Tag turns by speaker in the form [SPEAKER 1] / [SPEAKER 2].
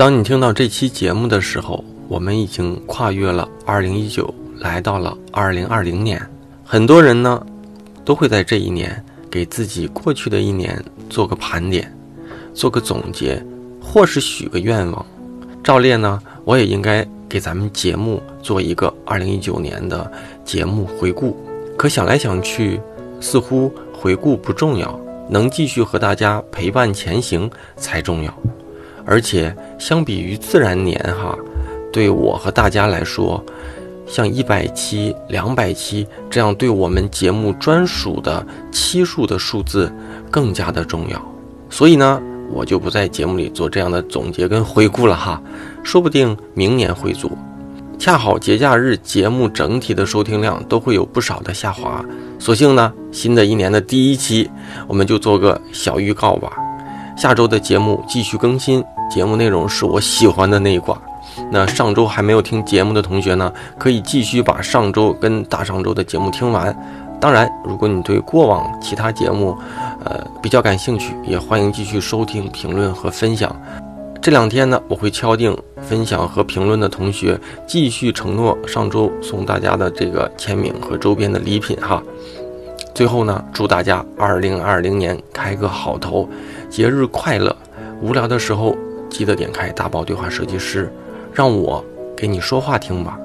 [SPEAKER 1] 当你听到这期节目的时候，我们已经跨越了二零一九，来到了二零二零年。很多人呢，都会在这一年给自己过去的一年做个盘点，做个总结，或是许个愿望。照例呢，我也应该给咱们节目做一个二零一九年的节目回顾。可想来想去，似乎回顾不重要，能继续和大家陪伴前行才重要。而且相比于自然年哈，对我和大家来说，像一百期、两百期这样对我们节目专属的期数的数字更加的重要。所以呢，我就不在节目里做这样的总结跟回顾了哈。说不定明年会做。恰好节假日节目整体的收听量都会有不少的下滑，索性呢，新的一年的第一期，我们就做个小预告吧。下周的节目继续更新，节目内容是我喜欢的那一挂。那上周还没有听节目的同学呢，可以继续把上周跟大上周的节目听完。当然，如果你对过往其他节目，呃比较感兴趣，也欢迎继续收听、评论和分享。这两天呢，我会敲定分享和评论的同学，继续承诺上周送大家的这个签名和周边的礼品哈。最后呢，祝大家二零二零年开个好头，节日快乐！无聊的时候记得点开大宝对话设计师，让我给你说话听吧。